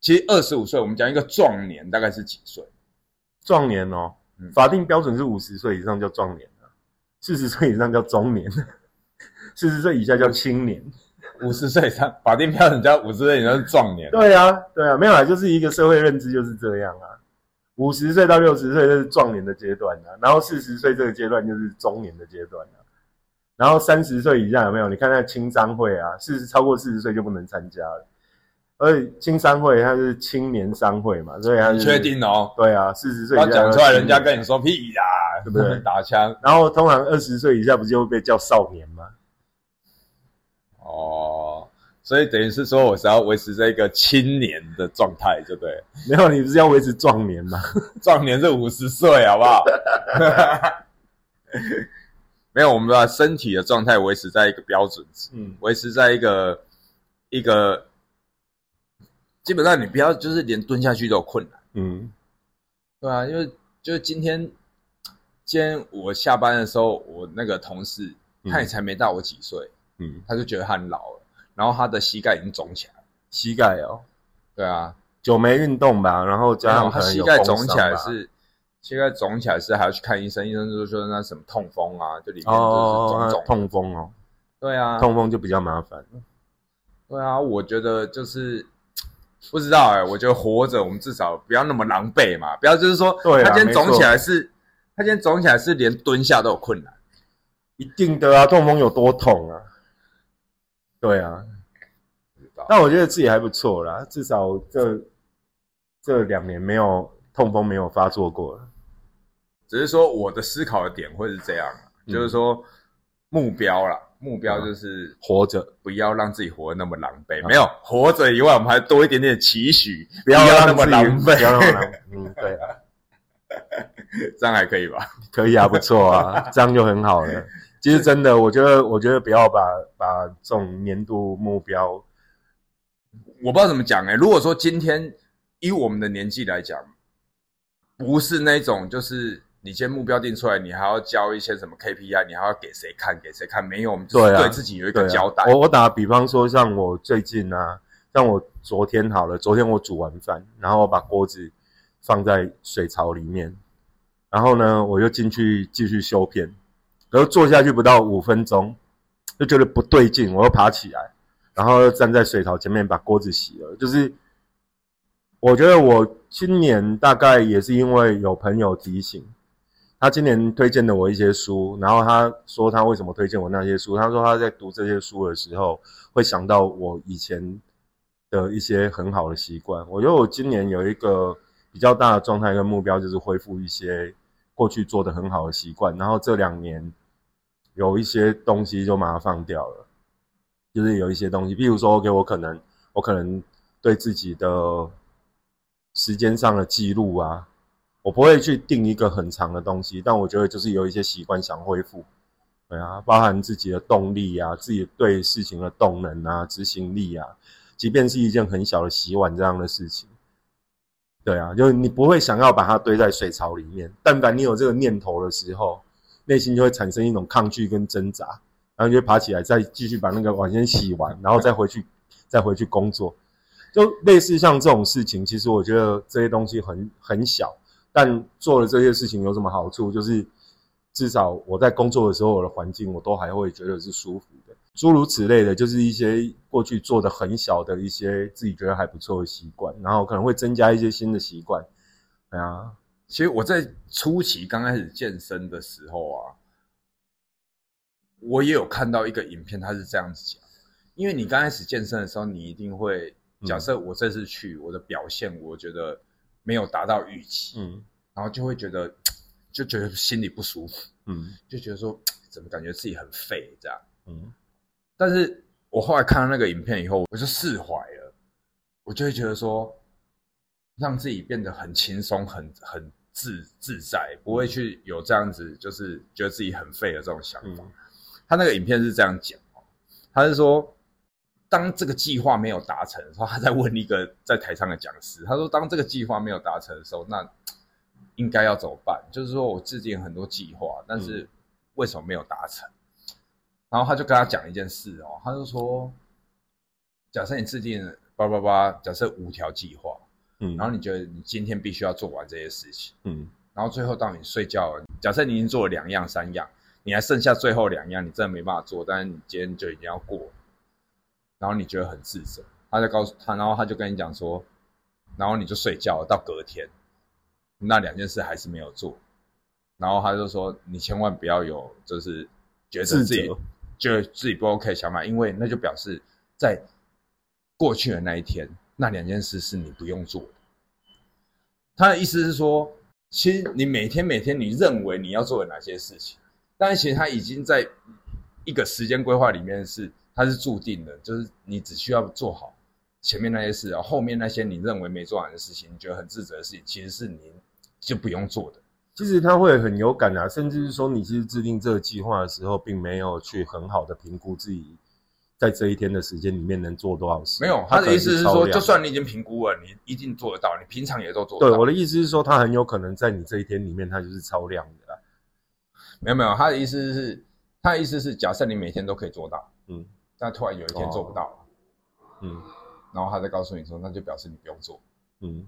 其实二十五岁，我们讲一个壮年大概是几岁？壮年哦，法定标准是五十岁以上叫壮年四十岁以上叫中年，四十岁以下叫青年，五十岁以上法定标准叫五十岁以上是壮年。对啊，对啊，没有啊，就是一个社会认知就是这样啊。五十岁到六十岁这是壮年的阶段啊，然后四十岁这个阶段就是中年的阶段啊。然后三十岁以下有没有？你看那青商会啊，四十超过四十岁就不能参加了。而且青商会它是青年商会嘛，所以它确定哦。对啊，四十岁他讲出来，人家跟你说屁呀，对不对？打枪。然后通常二十岁以下不就会被叫少年吗？哦，所以等于是说我是要维持这一个青年的状态，对不对？没有，你不是要维持壮年吗？(laughs) 壮年是五十岁，好不好？(laughs) 没有，我们把身体的状态维持在一个标准值，嗯，维持在一个一个，基本上你不要就是连蹲下去都有困难，嗯，对啊，因为就是今天今天我下班的时候，我那个同事他也才没大我几岁，嗯，他就觉得他很老了，然后他的膝盖已经肿起来，膝盖哦，对啊，久没运动吧，然后加上他膝盖肿起来是。现在肿起来是还要去看医生，医生就说那什么痛风啊，就里面就是肿肿。痛风哦，对啊，痛风就比较麻烦。对啊，我觉得就是不知道哎，我觉得活着我们至少不要那么狼狈嘛，不要就是说，他今天肿起来是，他今天肿起来是连蹲下都有困难，一定的啊，痛风有多痛啊？对啊，但我觉得自己还不错啦，至少这这两年没有痛风没有发作过了。只是说我的思考的点会是这样，就是说目标啦，目标就是活着，不要让自己活得那么狼狈。没有活着以外，我们还多一点点期许，不要那么狼狈。不要那么狼嗯，对啊，(laughs) 这样还可以吧？可以啊，不错啊，这样就很好了。其实真的，我觉得，我觉得不要把把这种年度目标，我不知道怎么讲哎。如果说今天以我们的年纪来讲，不是那种就是。你先目标定出来，你还要交一些什么 KPI？你还要给谁看？给谁看？没有，我们就是对自己有一个交代。我我打比方说，像我最近啊，像我昨天好了，昨天我煮完饭，然后我把锅子放在水槽里面，然后呢，我又进去继续修片，然后坐下去不到五分钟，就觉得不对劲，我又爬起来，然后站在水槽前面把锅子洗了。就是我觉得我今年大概也是因为有朋友提醒。他今年推荐了我一些书，然后他说他为什么推荐我那些书？他说他在读这些书的时候，会想到我以前的一些很好的习惯。我觉得我今年有一个比较大的状态跟目标，就是恢复一些过去做的很好的习惯。然后这两年有一些东西就把它放掉了，就是有一些东西，比如说给我可能我可能对自己的时间上的记录啊。我不会去定一个很长的东西，但我觉得就是有一些习惯想恢复，对啊，包含自己的动力啊，自己对事情的动能啊，执行力啊，即便是一件很小的洗碗这样的事情，对啊，就是你不会想要把它堆在水槽里面，但凡你有这个念头的时候，内心就会产生一种抗拒跟挣扎，然后就爬起来再继续把那个碗先洗完，然后再回去再回去工作，就类似像这种事情，其实我觉得这些东西很很小。但做了这些事情有什么好处？就是至少我在工作的时候，我的环境我都还会觉得是舒服的。诸如此类的，就是一些过去做的很小的一些自己觉得还不错的习惯，然后可能会增加一些新的习惯。哎呀，其实我在初期刚开始健身的时候啊，我也有看到一个影片，他是这样子讲。因为你刚开始健身的时候，你一定会假设我这次去我的表现，我觉得没有达到预期，嗯，然后就会觉得 (tsk) 就觉得心里不舒服，嗯，就觉得说 (tsk) 怎么感觉自己很废这样，嗯。但是我后来看了那个影片以后，我就释怀了，我就会觉得说，让自己变得很轻松、很很自自在，不会去有这样子就是觉得自己很废的这种想法。他那个影片是这样讲他是说。当这个计划没有达成的时候，他在问一个在台上的讲师，他说：“当这个计划没有达成的时候，那应该要怎么办？就是说我制定很多计划，但是为什么没有达成？”然后他就跟他讲一件事哦，他就说：“假设你制定叭叭叭，假设五条计划，嗯，然后你觉得你今天必须要做完这些事情，嗯，然后最后到你睡觉，假设你已经做了两样、三样，你还剩下最后两样，你真的没办法做，但是你今天就已经要过。”然后你觉得很自责，他就告诉他，然后他就跟你讲说，然后你就睡觉到隔天，那两件事还是没有做，然后他就说你千万不要有就是觉得自己觉得自己不 OK 想法，因为那就表示在过去的那一天，那两件事是你不用做的。他的意思是说，其实你每天每天你认为你要做的哪些事情，但是其实他已经在一个时间规划里面是。它是注定的，就是你只需要做好前面那些事，然后后面那些你认为没做完的事情，你觉得很自责的事情，其实是你就不用做的。其实他会很有感啊，甚至是说你其实制定这个计划的时候，并没有去很好的评估自己在这一天的时间里面能做多少事。没有，他的意思是说，就算你已经评估了，你一定做得到，你平常也都做。对，我的意思是说，他很有可能在你这一天里面，他就是超量的。没有没有，他的意思是，他的意思是，假设你每天都可以做到，嗯。但突然有一天做不到。了，嗯，然后他再告诉你说，那就表示你不用做，嗯，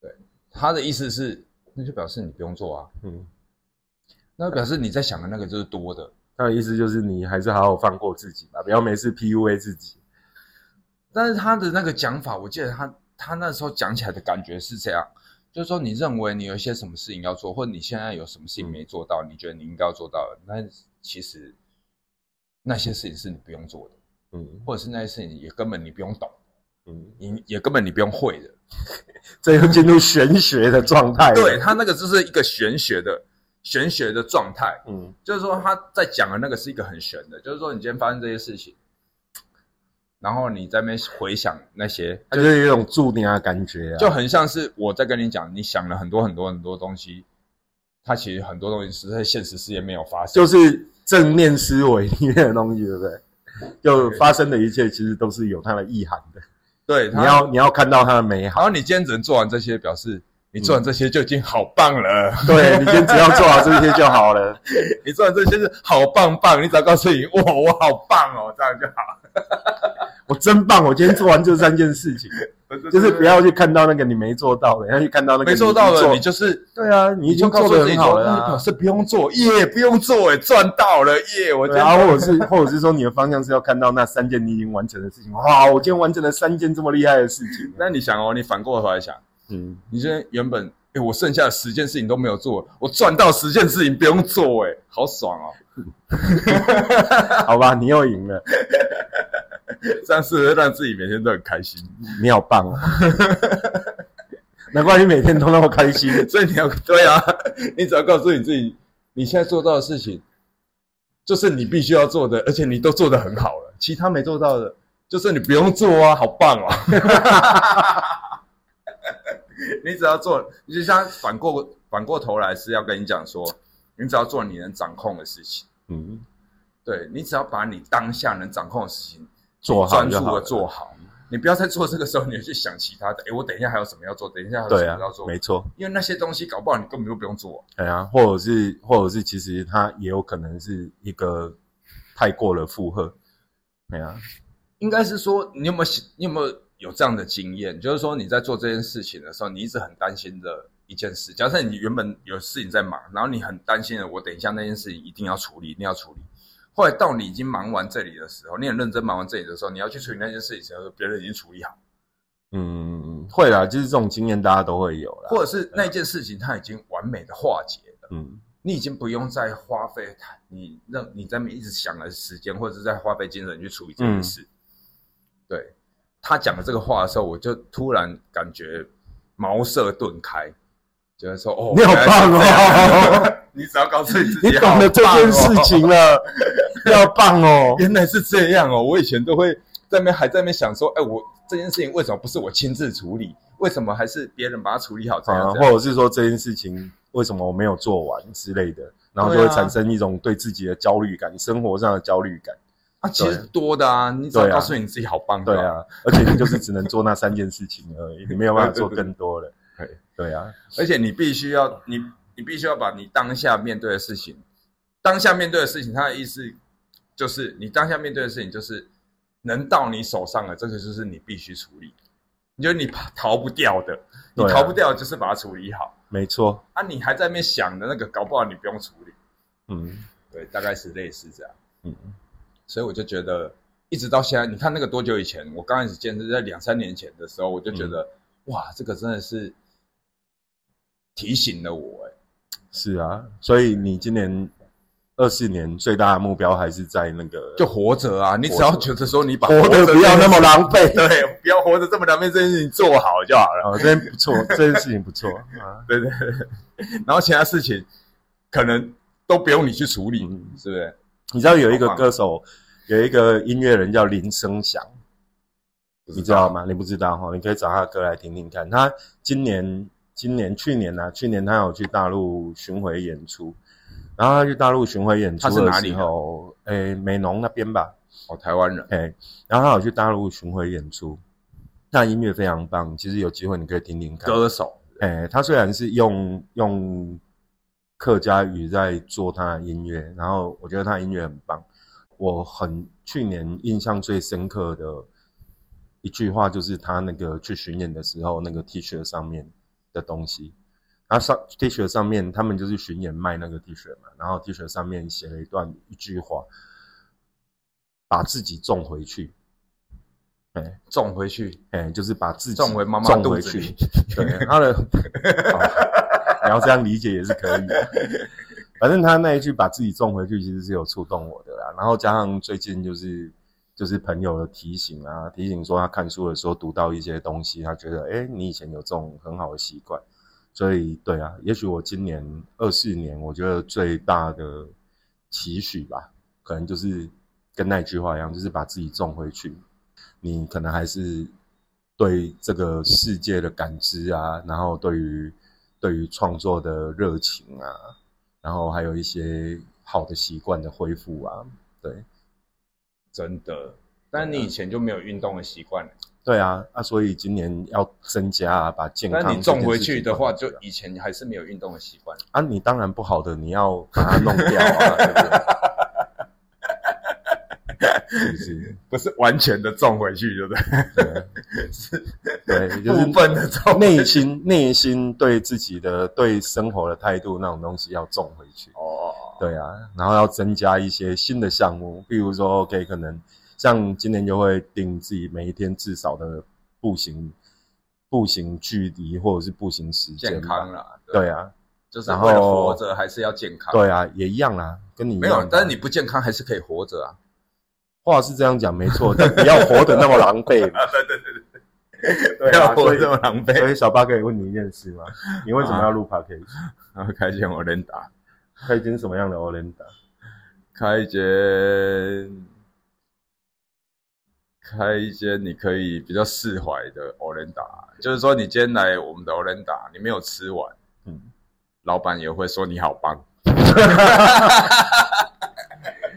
对，他的意思是，那就表示你不用做啊，嗯，那表示你在想的那个就是多的，他的意思就是你还是好好放过自己吧，不要每次 PUA 自己。但是他的那个讲法，我记得他他那时候讲起来的感觉是这样，就是说你认为你有一些什么事情要做，或者你现在有什么事情没做到，你觉得你应该要做到的，那其实。那些事情是你不用做的，嗯，或者是那些事情也根本你不用懂，嗯，你也根本你不用会的，(laughs) 这又进入玄学的状态。对他那个就是一个玄学的玄学的状态，嗯，就是说他在讲的那个是一个很玄的，就是说你今天发生这些事情，然后你在那边回想那些，就是有一种注定的感觉，就很像是我在跟你讲，你想了很多很多很多东西，它其实很多东西是在现实世界没有发生，就是。正面思维里面的东西，对不对？就发生的一切，其实都是有它的意涵的。对，你要你要看到它的美好。然后你今天只能做完这些，表示你做完这些就已经好棒了。对你今天只要做好这些就好了。(laughs) 你做完这些是好棒棒，你只要告诉你，哇，我好棒哦，这样就好。我真棒！我今天做完这三件事情，(laughs) (laughs) 就是不要去看到那个你没做到的，要去看到那个没做到的，你就是对啊，你已经做的很好了，是不用做耶，不用做哎，赚到了耶！我然后或者是 (laughs) 或者是说你的方向是要看到那三件你已经完成的事情，哇！我今天完成了三件这么厉害的事情。(laughs) 那你想哦，你反过头来想，嗯，你今天原本哎，我剩下的十件事情都没有做，我赚到十件事情不用做哎，好爽哦！好吧，你又赢了。这样是让自己每天都很开心。你好棒啊！难怪你每天都那么开心。(laughs) 所以你要对啊，你只要告诉你自己，你现在做到的事情，就是你必须要做的，而且你都做得很好了。其他没做到的，就是你不用做啊，好棒啊！(laughs) 你只要做，你就像反过反过头来是要跟你讲说，你只要做你能掌控的事情。嗯，对你只要把你当下能掌控的事情。做好专注的做好，你不要在做这个时候，你去想其他的。哎，我等一下还有什么要做？等一下还有什么要做？没错，因为那些东西搞不好你根本就不用做。对啊，或者是，或者是，其实它也有可能是一个太过了负荷。对啊，应该是说，你有没有你有没有有这样的经验？就是说你在做这件事情的时候，你一直很担心的一件事。假设你原本有事情在忙，然后你很担心的，我等一下那件事情一定要处理，一定要处理。后来到你已经忙完这里的时候，你很认真忙完这里的时候，你要去处理那件事情的时候，别人已经处理好，嗯，会啦，就是这种经验大家都会有啦，或者是那件事情它已经完美的化解了，嗯，你已经不用再花费你让你在那一直想的时间，或者是在花费精神去处理这件事。对他讲的这个话的时候，我就突然感觉茅塞顿开。就是说，哦，你好棒哦！(laughs) 你只要告诉你自己，你懂得这件事情了，(laughs) 要棒哦！原来是这样哦！我以前都会在那边还在那边想说，哎，我这件事情为什么不是我亲自处理？为什么还是别人把它处理好？这样，或者是说这件事情为什么我没有做完之类的，然后就会产生一种对自己的焦虑感，生活上的焦虑感。啊，其实多的啊！你只要告诉你自己好棒，对啊，而且你就是只能做那三件事情而已，(laughs) 你没有办法做更多的。对啊，而且你必须要你你必须要把你当下面对的事情，当下面对的事情，它的意思就是你当下面对的事情就是能到你手上的，这个就是你必须处理，你觉得你逃不掉的，你逃不掉就是把它处理好，没错。啊，你还在那边想的那个，搞不好你不用处理。嗯，对，大概是类似这样。嗯，所以我就觉得一直到现在，你看那个多久以前，我刚开始健身在两三年前的时候，我就觉得哇，这个真的是。提醒了我，哎，是啊，所以你今年二四年最大的目标还是在那个就活着啊！你只要觉得说你把活着不要那么狼狈，(laughs) 对，不要活着这么狼狈，这件事情做好就好了。哦，这件不错，这件事情不错啊，(laughs) 对对对。然后其他事情可能都不用你去处理，是不是？你知道有一个歌手，有一个音乐人叫林声祥，你知道吗？你不知道哈？你可以找他的歌来听听看。他今年。今年、去年呢？去年他有去大陆巡回演出，然后他去大陆巡回演出的时候，诶，美浓那边吧，哦，台湾人，诶，然后他有去大陆巡回演出，那音乐非常棒，其实有机会你可以听听看。歌手，诶，他虽然是用用客家语在做他的音乐，然后我觉得他音乐很棒。我很去年印象最深刻的一句话，就是他那个去巡演的时候，那个 T 恤上面。的东西，然后上 T 恤上面，他们就是巡演卖那个 T 恤嘛，然后 T 恤上面写了一段一句话，把自己种回去，哎，种回去，哎，就是把自己种回妈妈去。对，他的，(laughs) 你要这样理解也是可以的。反正他那一句把自己种回去，其实是有触动我的啦。然后加上最近就是。就是朋友的提醒啊，提醒说他看书的时候读到一些东西，他觉得哎，你以前有这种很好的习惯，所以对啊，也许我今年二四年，我觉得最大的期许吧，可能就是跟那句话一样，就是把自己种回去。你可能还是对这个世界的感知啊，然后对于对于创作的热情啊，然后还有一些好的习惯的恢复啊，对。真的，但你以前就没有运动的习惯对啊，啊，所以今年要增加啊，把健康。那你种回去的话，就以前还是没有运动的习惯啊。你当然不好的，你要把它弄掉啊。(laughs) (laughs) 不是，不是完全的种回去，对不对？是，对，就是 (laughs) 部分的种。内心，内心对自己的对生活的态度那种东西要种回去。哦。对啊，然后要增加一些新的项目，比如说，OK，可能像今年就会定自己每一天至少的步行步行距离或者是步行时间。健康啦，对啊，就是为了活着还是要健康。对啊，也一样啦，跟你没有，但是你不健康还是可以活着啊。话是这样讲没错，但不要活得那么狼狈。(laughs) 对对对对，不要活得那么狼狈。所以小八可以问你一件事吗？你为什么要录 podcast？(laughs) 然后开见我能打。开一间什么样的 Olinda？开一间，开一间你可以比较释怀的 Olinda，就是说你今天来我们的 Olinda，你没有吃完，嗯，老板也会说你好棒。(laughs)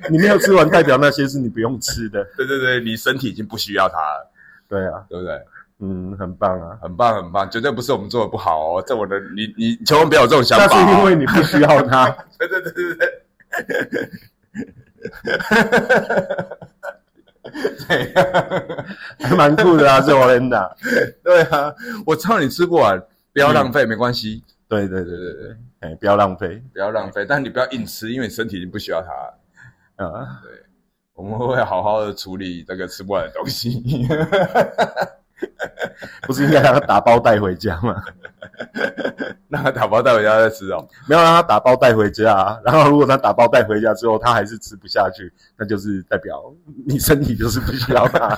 你没有吃完，代表那些是你不用吃的。(laughs) 对对对，你身体已经不需要它了。对啊，对不对？嗯，很棒啊，很棒，很棒，绝对不是我们做的不好哦。这我的，你你千万不要有这种想法。那是因为你不需要它。对对对对对。对，还蛮酷的啊，这我认的。对啊，我知道你吃不完，不要浪费，没关系。对对对对对，哎，不要浪费，不要浪费，但你不要硬吃，因为身体已经不需要它。啊，对，我们会好好的处理这个吃不完的东西。(laughs) 不是应该让他打包带回家吗？(laughs) 让他打包带回家再吃哦。没有让他打包带回家，然后如果他打包带回家之后，他还是吃不下去，那就是代表 (laughs) 你身体就是不需要他，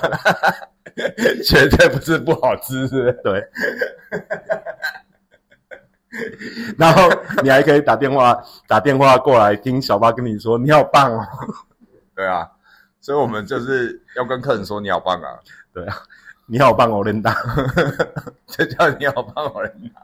绝对不是不好吃，对。然后你还可以打电话打电话过来听小八跟你说你好棒哦，对啊，所以我们就是要跟客人说你好棒啊，对啊，你好棒哦，琳达，(laughs) 这叫你好棒哦，琳达。